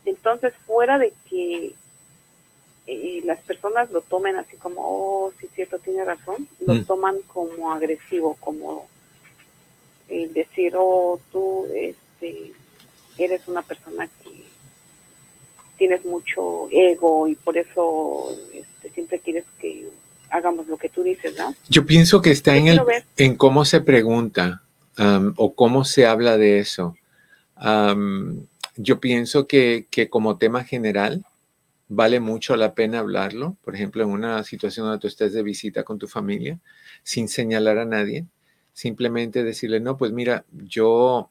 Entonces, fuera de que eh, las personas lo tomen así como, oh, sí, cierto, tiene razón, lo mm. toman como agresivo, como el decir, oh, tú, este, eres una persona que tienes mucho ego y por eso este, siempre quieres que hagamos lo que tú dices, ¿no? Yo pienso que está en, el, en cómo se pregunta o cómo se habla de eso. yo pienso que, que, como tema general vale mucho la pena hablarlo. Por ejemplo, en una situación donde tú estés de visita con tu familia, sin señalar a nadie, simplemente decirle, no, pues mira, yo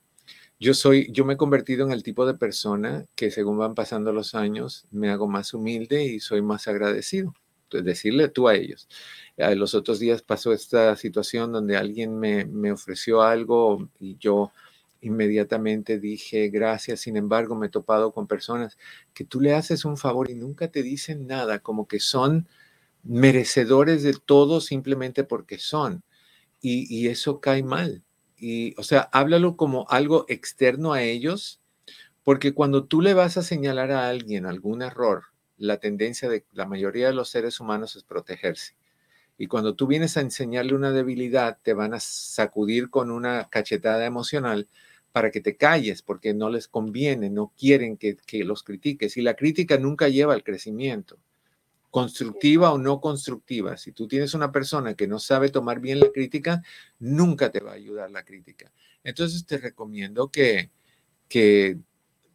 yo soy, yo me he convertido en el tipo de persona que según van pasando los años me hago más humilde y soy más agradecido. Decirle tú a ellos. los otros días pasó esta situación donde alguien me, me ofreció algo y yo inmediatamente dije gracias. Sin embargo, me he topado con personas que tú le haces un favor y nunca te dicen nada, como que son merecedores de todo simplemente porque son. Y, y eso cae mal y, o sea, háblalo como algo externo a ellos, porque cuando tú le vas a señalar a alguien algún error, la tendencia de la mayoría de los seres humanos es protegerse. Y cuando tú vienes a enseñarle una debilidad, te van a sacudir con una cachetada emocional para que te calles, porque no les conviene, no quieren que, que los critiques. Y la crítica nunca lleva al crecimiento constructiva o no constructiva. Si tú tienes una persona que no sabe tomar bien la crítica, nunca te va a ayudar la crítica. Entonces te recomiendo que, que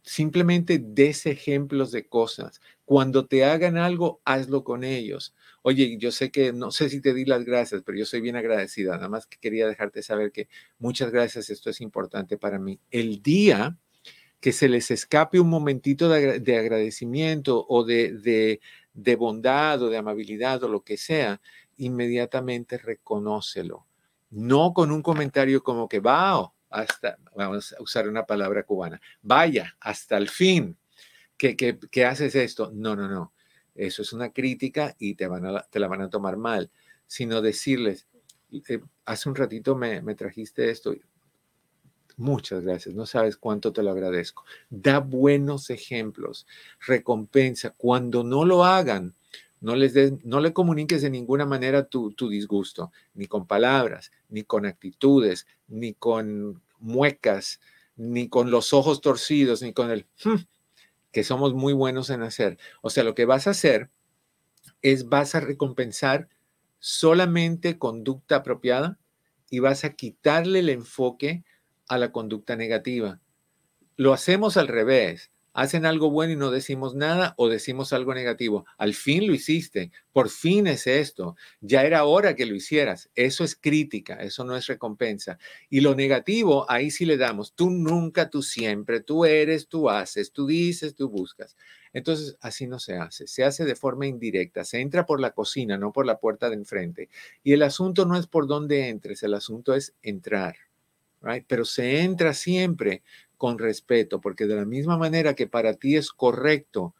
simplemente des ejemplos de cosas. Cuando te hagan algo, hazlo con ellos. Oye, yo sé que no sé si te di las gracias, pero yo soy bien agradecida. Nada más que quería dejarte saber que muchas gracias, esto es importante para mí. El día que se les escape un momentito de, agradecimiento o de, de bondad o de amabilidad o lo que sea, inmediatamente reconócelo. No con un comentario como que va hasta, vamos a usar una palabra cubana, vaya hasta el fin que, que, haces esto. No, no, no. Eso es una crítica y te, van a, te la van a tomar mal, sino decirles, eh, hace un ratito me, me trajiste esto, Muchas gracias, no sabes cuánto te lo agradezco. Da buenos ejemplos, recompensa. Cuando no lo hagan, no, les no le comuniques de ninguna manera tu, tu disgusto, ni con palabras, ni con actitudes, ni con muecas, ni con los ojos torcidos, ni con el hmm", que somos muy buenos en hacer. O sea, lo que vas a hacer es vas a recompensar solamente conducta apropiada y vas a quitarle el enfoque a la conducta negativa. Lo hacemos al revés. Hacen algo bueno y no decimos nada o decimos algo negativo. Al fin lo hiciste. Por fin es esto. Ya era hora que lo hicieras. Eso es crítica. Eso no es recompensa. Y lo negativo, ahí sí le damos. Tú nunca, tú siempre. Tú eres, tú haces, tú dices, tú buscas. Entonces, así no se hace. Se hace de forma indirecta. Se entra por la cocina, no por la puerta de enfrente. Y el asunto no es por dónde entres, el asunto es entrar. Pero se entra siempre con respeto, porque de la misma manera que para ti es correcto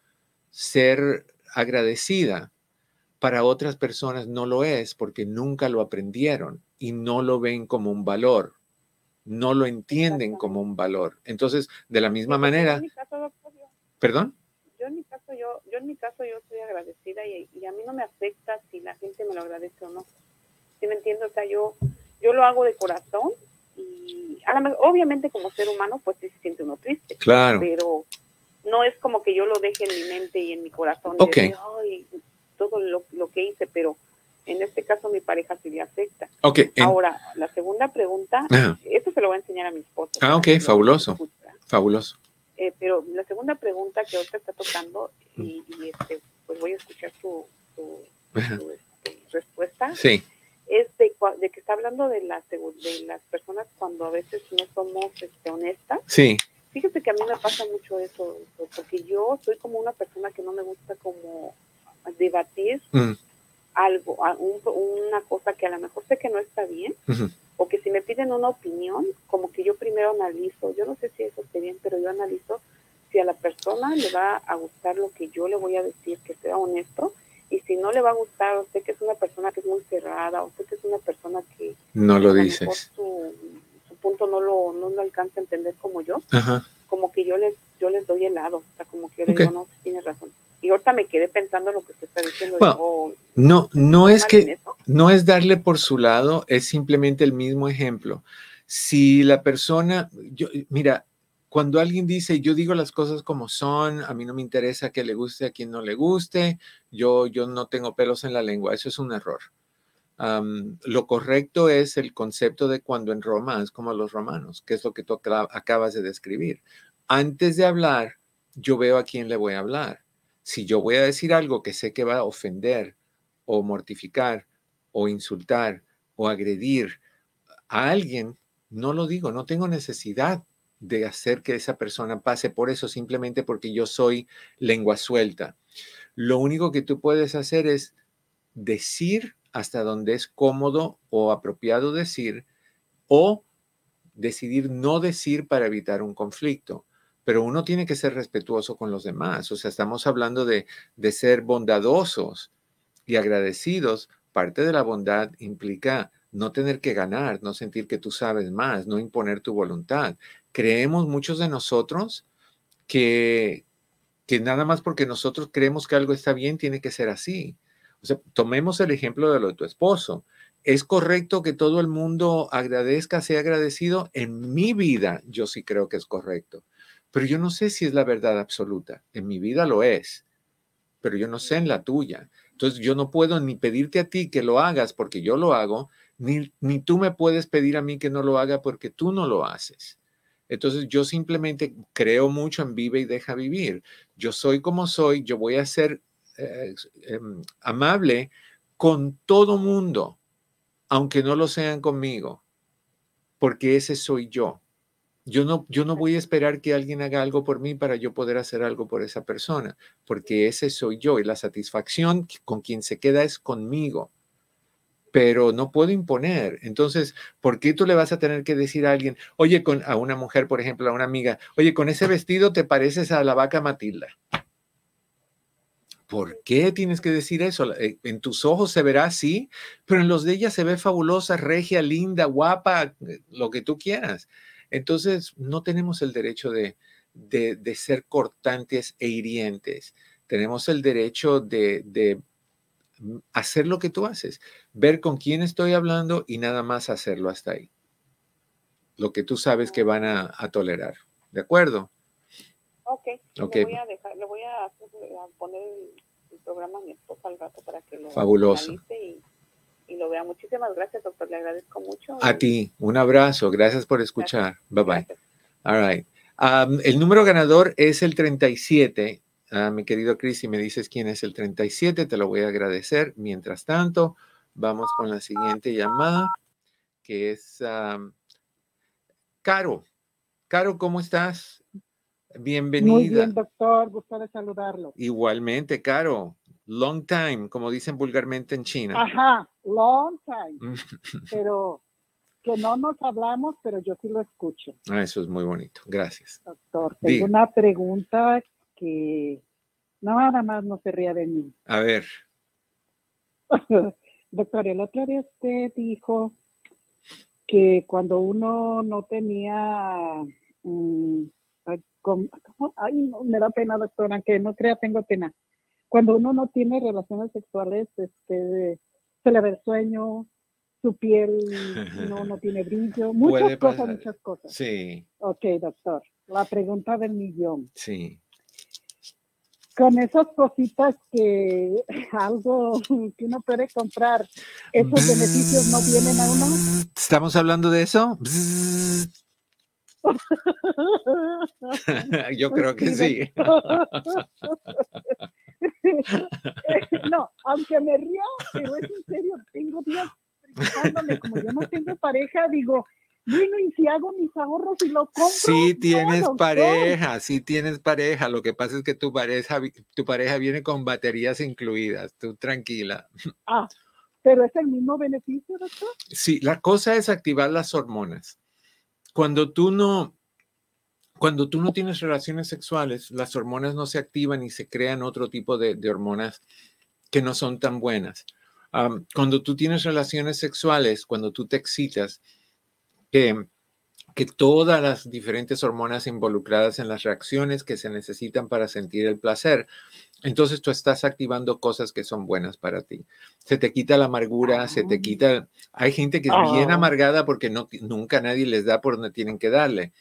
ser agradecida, para otras personas no lo es porque nunca lo aprendieron y no lo ven como un valor, no lo entienden como un valor. Entonces, de la misma manera... ¿Perdón? Yo en mi caso, yo, yo en mi caso, yo estoy agradecida y, a mí no me afecta si la gente me lo agradece o no. ¿Sí me entiendo? O sea, yo, yo lo hago de corazón y a la, obviamente como ser humano, pues sí se siente uno triste. Claro. Pero no es como que yo lo deje en mi mente y en mi corazón. Ok todo lo, lo, que hice, pero en este caso mi pareja sí le afecta. Okay, Ahora, la segunda pregunta, esto se lo voy a enseñar a mi esposo. Ah, ok, fabuloso. Fabuloso. Eh, pero la segunda pregunta que ahorita está tocando, y, este, pues voy a escuchar su, su, este, respuesta. Sí. Es de, de, que está hablando de, la, de las personas cuando a veces no somos este, honestas. Sí. Fíjese que a mí me pasa mucho eso, porque yo soy como una persona que no me gusta como debatir mm. algo, una cosa que a lo mejor sé que no está bien, o que si me piden una opinión, como que yo primero analizo, yo no sé si eso esté bien, pero yo analizo si a la persona le va a gustar lo que yo le voy a decir, que sea honesto, y si no le va a gustar, o sé que es una persona que es muy cerrada, o sé que es una persona que... No lo dices. Su, punto no lo, no lo alcanza a entender como yo, como que yo les, yo les doy helado, o sea, como que yo digo, no, tienes razón y ahorita me quedé pensando lo que usted está diciendo. Oh, no, no es que, no es darle por su lado, es simplemente el mismo ejemplo. Si la persona, yo, mira, cuando alguien dice, yo digo las cosas como son, a mí no me interesa que le guste a quien no le guste, yo, yo no tengo pelos en la lengua, eso es un error. lo correcto es el concepto de cuando en Roma es como los romanos, que es lo que tú acabas de describir. Antes de hablar, yo veo a quién le voy a hablar si yo voy a decir algo que sé que va a ofender o mortificar o insultar o agredir a alguien, no lo digo, no tengo necesidad de hacer que esa persona pase por eso simplemente porque yo soy lengua suelta. Lo único que tú puedes hacer es decir hasta donde es cómodo o apropiado decir o decidir no decir para evitar un conflicto pero uno tiene que ser respetuoso con los demás. O sea, estamos hablando de, ser bondadosos y agradecidos. Parte de la bondad implica no tener que ganar, no sentir que tú sabes más, no imponer tu voluntad. Creemos muchos de nosotros que, que nada más porque nosotros creemos que algo está bien, tiene que ser así. O sea, tomemos el ejemplo de lo de tu esposo. ¿Es correcto que todo el mundo agradezca, sea agradecido? En mi vida, yo sí creo que es correcto pero yo no sé si es la verdad absoluta. En mi vida lo es, pero yo no sé en la tuya. Entonces yo no puedo ni pedirte a ti que lo hagas porque yo lo hago, ni, ni tú me puedes pedir a mí que no lo haga porque tú no lo haces. Entonces yo simplemente creo mucho en vive y deja vivir. Yo soy como soy, yo voy a ser eh, em, amable con todo mundo, aunque no lo sean conmigo, porque ese soy yo. Yo no, yo no voy a esperar que alguien haga algo por mí para yo poder hacer algo por esa persona, porque ese soy yo y la satisfacción con quien se queda es conmigo. Pero no puedo imponer. Entonces, ¿por qué tú le vas a tener que decir a alguien, oye, con, a una mujer, por ejemplo, a una amiga, oye, con ese vestido te pareces a la vaca Matilda? ¿Por qué tienes que decir eso? Eh, en tus ojos se verá así, pero en los de ella se ve fabulosa, regia, linda, guapa, eh, lo que tú quieras. Entonces, no tenemos el derecho de, ser cortantes e hirientes. Tenemos el derecho de, hacer lo que tú haces, ver con quién estoy hablando y nada más hacerlo hasta ahí. Lo que tú sabes que van a, tolerar. ¿De acuerdo? Ok. okay. Voy a, dejar, voy a, poner el, programa a mi esposa al rato para que lo Fabuloso. Y, y lo vea. Muchísimas gracias, doctor. Le agradezco mucho. A ti, un abrazo. Gracias por escuchar. Bye bye. All right. el número ganador es el 37. Uh, mi querido Chris, si me dices quién es el 37, te lo voy a agradecer. Mientras tanto, vamos con la siguiente llamada, que es Caro. Caro, ¿cómo estás? Bienvenida. Muy bien, doctor. Gusto de saludarlo. Igualmente, Caro. Long time, como dicen vulgarmente en China. Ajá, long time. pero que no nos hablamos, pero yo sí lo escucho. Ah, eso es muy bonito. Gracias. Doctor, tengo una pregunta que nada más no se ría de mí. A ver. Doctor, el otro día usted dijo que cuando uno no tenía mm, Ay, no, me da pena, doctora, que no crea, tengo pena. Cuando uno no tiene relaciones sexuales, este, se le ve el sueño, su piel no, no tiene brillo, muchas cosas, muchas cosas. Sí. Ok, doctor. La pregunta del millón. Sí. Con esas cositas que algo que uno puede comprar, esos beneficios no vienen a uno. ¿Estamos hablando de eso? Yo creo que sí. no, aunque me río, pero es en serio, tengo días como yo no tengo pareja, digo, bueno, y si hago mis ahorros y lo compro. Sí tienes pareja, sí tienes pareja. Lo que pasa es que tu pareja, tu pareja viene con baterías incluidas. Tú tranquila. Ah, pero es el mismo beneficio, doctor. Sí, la cosa es activar las hormonas cuando tú no, cuando tú no tienes relaciones sexuales, las hormonas no se activan y se crean otro tipo de, hormonas que no son tan buenas. cuando tú tienes relaciones sexuales, cuando tú te excitas, que, que todas las diferentes hormonas involucradas en las reacciones que se necesitan para sentir el placer, entonces tú estás activando cosas que son buenas para ti. Se te quita la amargura, se te ah. quita... Hay gente que es bien ah. amargada porque no, nunca nadie les da por donde tienen que darle.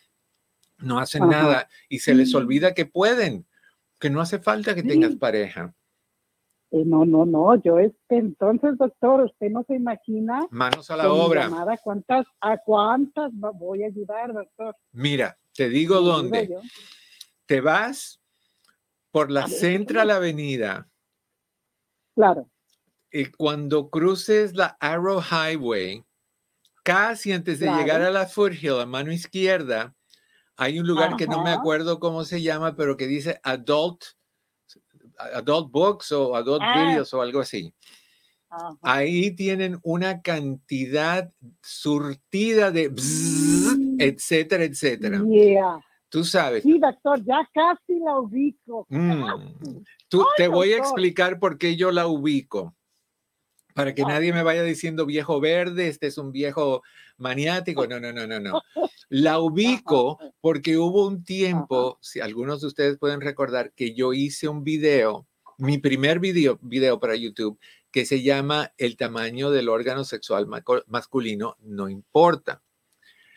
No hacen nada y se les olvida que pueden, que no hace falta que tengas pareja. Eh, no, no, no, yo es que entonces, doctor, usted no se imagina. Manos a la obra. ¿cuántas, ¿A cuántas voy a ayudar, doctor? Mira, te digo dónde. Te vas por la Central Avenida. Claro. Y cuando cruces la Arrow Highway, casi antes de llegar a la Foothill, a mano izquierda, hay un lugar que no me acuerdo cómo se llama, pero que dice Adult, adult Books o Adult ah. Videos o algo así. Ahí tienen una cantidad surtida de etcétera, etcétera. Tú sabes. Sí, doctor, ya casi la ubico. Mm. Tú, te voy a explicar por qué yo la ubico. Para que nadie me vaya diciendo viejo verde, este es un viejo maniático. No, no, no, no, no. La ubico porque hubo un tiempo, si algunos de ustedes pueden recordar, que yo hice un video, mi primer video, video para YouTube, que se llama El tamaño del órgano sexual masculino no importa.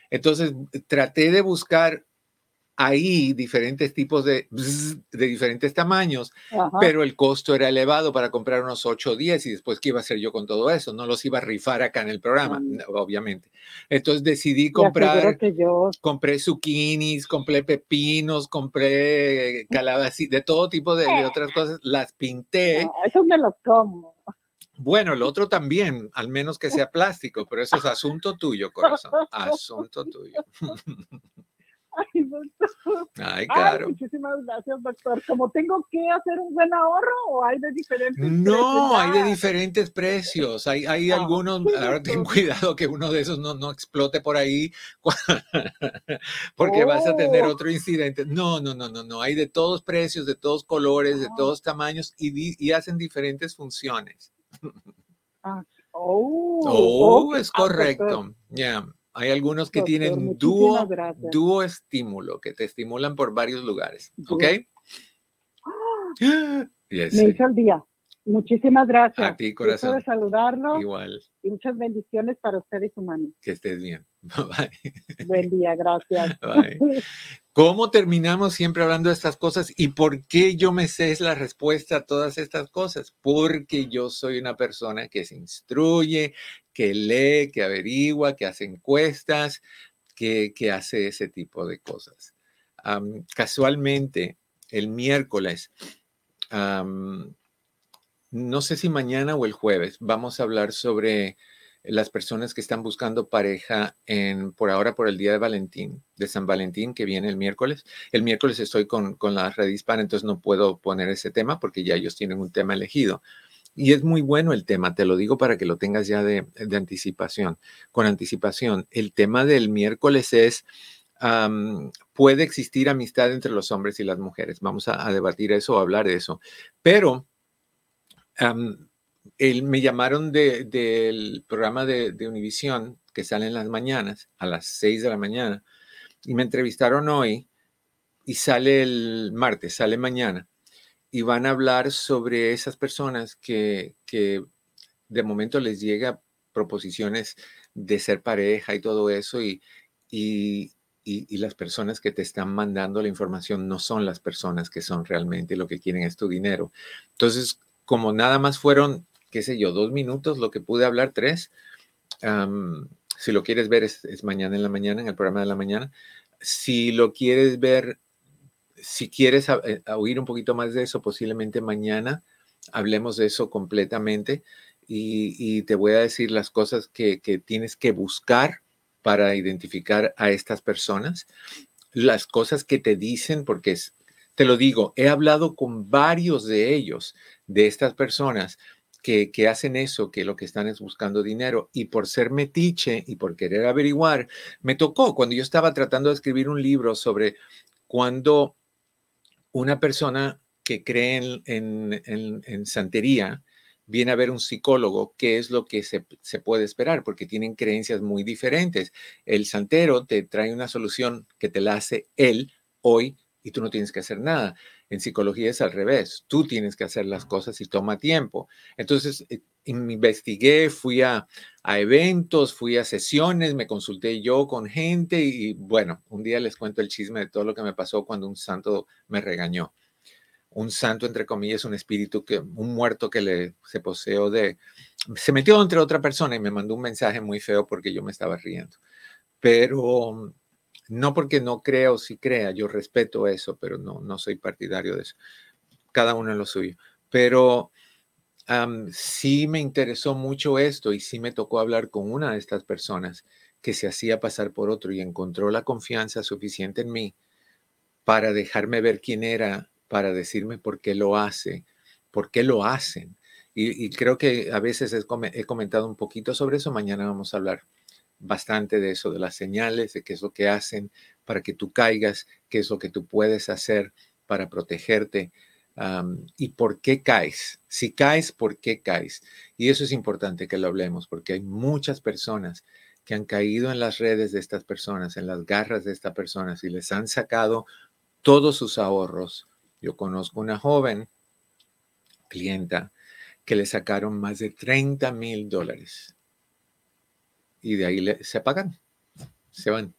Entonces, traté de buscar ahí diferentes tipos de, de diferentes tamaños, pero el costo era elevado para comprar unos 8 o 10 y después, ¿qué iba a hacer yo con todo eso? No los iba a rifar acá en el programa, mm. obviamente. Entonces decidí comprar, compré zucchinis, compré pepinos, compré calabacín, de todo tipo de, otras cosas, las pinté. eso me lo como. Bueno, el otro también, al menos que sea plástico, pero eso es asunto tuyo, corazón, asunto tuyo. Ay, doctor. Ay, claro. muchísimas gracias, doctor. ¿Cómo tengo que hacer un buen ahorro o hay de diferentes No, hay de diferentes precios. Hay, hay ah, algunos, ahora ten cuidado que uno de esos no, no explote por ahí porque vas a tener oh. otro incidente. No, no, no, no, no. Hay de todos precios, de todos colores, de ah. todos tamaños y, y hacen diferentes funciones. Ah, oh, oh es correcto. Ya. Hay algunos que tienen dúo, dúo estímulo, que te estimulan por varios lugares. ¿Ok? Me hizo el día. Muchísimas gracias. A ti, corazón. de saludarlo. Igual. Y muchas bendiciones para usted y su mano. Que estés bien. Bye. Buen día, gracias. Bye. ¿Cómo terminamos siempre hablando de estas cosas y por qué yo me sé la respuesta a todas estas cosas? Porque yo soy una persona que se instruye, que lee, que averigua, que hace encuestas, que, hace ese tipo de cosas. casualmente, el miércoles, no sé si mañana o el jueves, vamos a hablar sobre las personas que están buscando pareja en, por ahora por el día de Valentín, de San Valentín, que viene el miércoles. El miércoles estoy con, con la red entonces no puedo poner ese tema porque ya ellos tienen un tema elegido. Y es muy bueno el tema, te lo digo para que lo tengas ya de, de anticipación, con anticipación. El tema del miércoles es, puede existir amistad entre los hombres y las mujeres. Vamos a, debatir eso o hablar de eso. Pero me llamaron del programa de, de Univisión que sale en las mañanas, a las 6 de la mañana, y me entrevistaron hoy y sale el martes, sale mañana, y van a hablar sobre esas personas que, que de momento les llega proposiciones de ser pareja y todo eso, y, y, y, las personas que te están mandando la información no son las personas que son realmente lo que quieren es tu dinero. Entonces, como nada más fueron qué sé yo, dos minutos, lo que pude hablar, tres. si lo quieres ver, es, mañana en la mañana, en el programa de la mañana. Si lo quieres ver, si quieres eh, oír un poquito más de eso, posiblemente mañana hablemos de eso completamente y, te voy a decir las cosas que, que tienes que buscar para identificar a estas personas, las cosas que te dicen, porque es, te lo digo, he hablado con varios de ellos, de estas personas, que, hacen eso, que lo que están es buscando dinero. Y por ser metiche y por querer averiguar, me tocó cuando yo estaba tratando de escribir un libro sobre cuando una persona que cree en, santería viene a ver un psicólogo, qué es lo que se, se, puede esperar, porque tienen creencias muy diferentes. El santero te trae una solución que te la hace él hoy y tú no tienes que hacer nada. En psicología es al revés, tú tienes que hacer las cosas y toma tiempo. Entonces, eh, investigué, fui a, eventos, fui a sesiones, me consulté yo con gente y bueno, un día les cuento el chisme de todo lo que me pasó cuando un santo me regañó. Un santo, entre comillas, un espíritu, que, un muerto que le, se poseó de, se metió entre otra persona y me mandó un mensaje muy feo porque yo me estaba riendo. Pero no porque no crea o sí crea, yo respeto eso, pero no, no soy partidario de eso. Cada uno en lo suyo. Pero sí me interesó mucho esto y sí me tocó hablar con una de estas personas que se hacía pasar por otro y encontró la confianza suficiente en mí para dejarme ver quién era, para decirme por qué lo hace, por qué lo hacen. Y, creo que a veces he comentado un poquito sobre eso, mañana vamos a hablar bastante de eso, de las señales, de qué es lo que hacen para que tú caigas, qué es lo que tú puedes hacer para protegerte y por qué caes. Si caes, ¿por qué caes? Y eso es importante que lo hablemos porque hay muchas personas que han caído en las redes de estas personas, en las garras de estas personas y les han sacado todos sus ahorros. Yo conozco una joven clienta que le sacaron más de 30 mil dólares y de ahí se apagan, se van.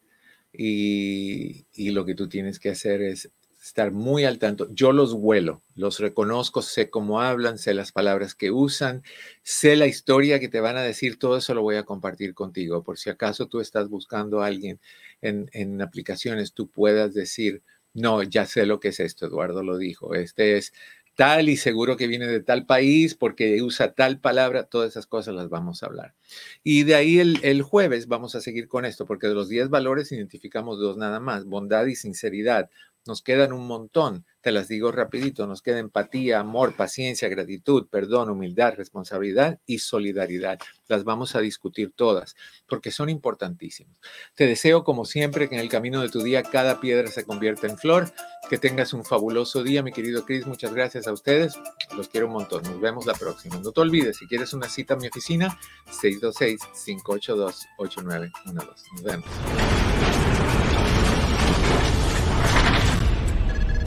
Y, y, lo que tú tienes que hacer es estar muy al tanto. Yo los huelo, los reconozco, sé cómo hablan, sé las palabras que usan, sé la historia que te van a decir, todo eso lo voy a compartir contigo. Por si acaso tú estás buscando a alguien en, en aplicaciones, tú puedas decir, no, ya sé lo que es esto, Eduardo lo dijo, este es tal y seguro que viene de tal país porque usa tal palabra, todas esas cosas las vamos a hablar. Y de ahí el, el, jueves vamos a seguir con esto, porque de los 10 valores identificamos dos nada más, bondad y sinceridad. Nos quedan un montón, te las digo rapidito, nos queda empatía, amor, paciencia, gratitud, perdón, humildad, responsabilidad y solidaridad. Las vamos a discutir todas porque son importantísimas. Te deseo, como siempre, que en el camino de tu día cada piedra se convierta en flor. Que tengas un fabuloso día, mi querido Chris. Muchas gracias a ustedes. Los quiero un montón. Nos vemos la próxima. No te olvides, si quieres una cita a mi oficina, 626-582-8912. Nos vemos.